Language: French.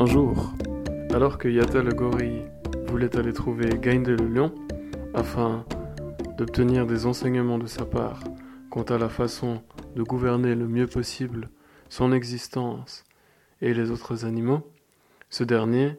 Un jour, alors que Yata le gorille voulait aller trouver Gainde le lion, afin d'obtenir des enseignements de sa part quant à la façon de gouverner le mieux possible son existence et les autres animaux, ce dernier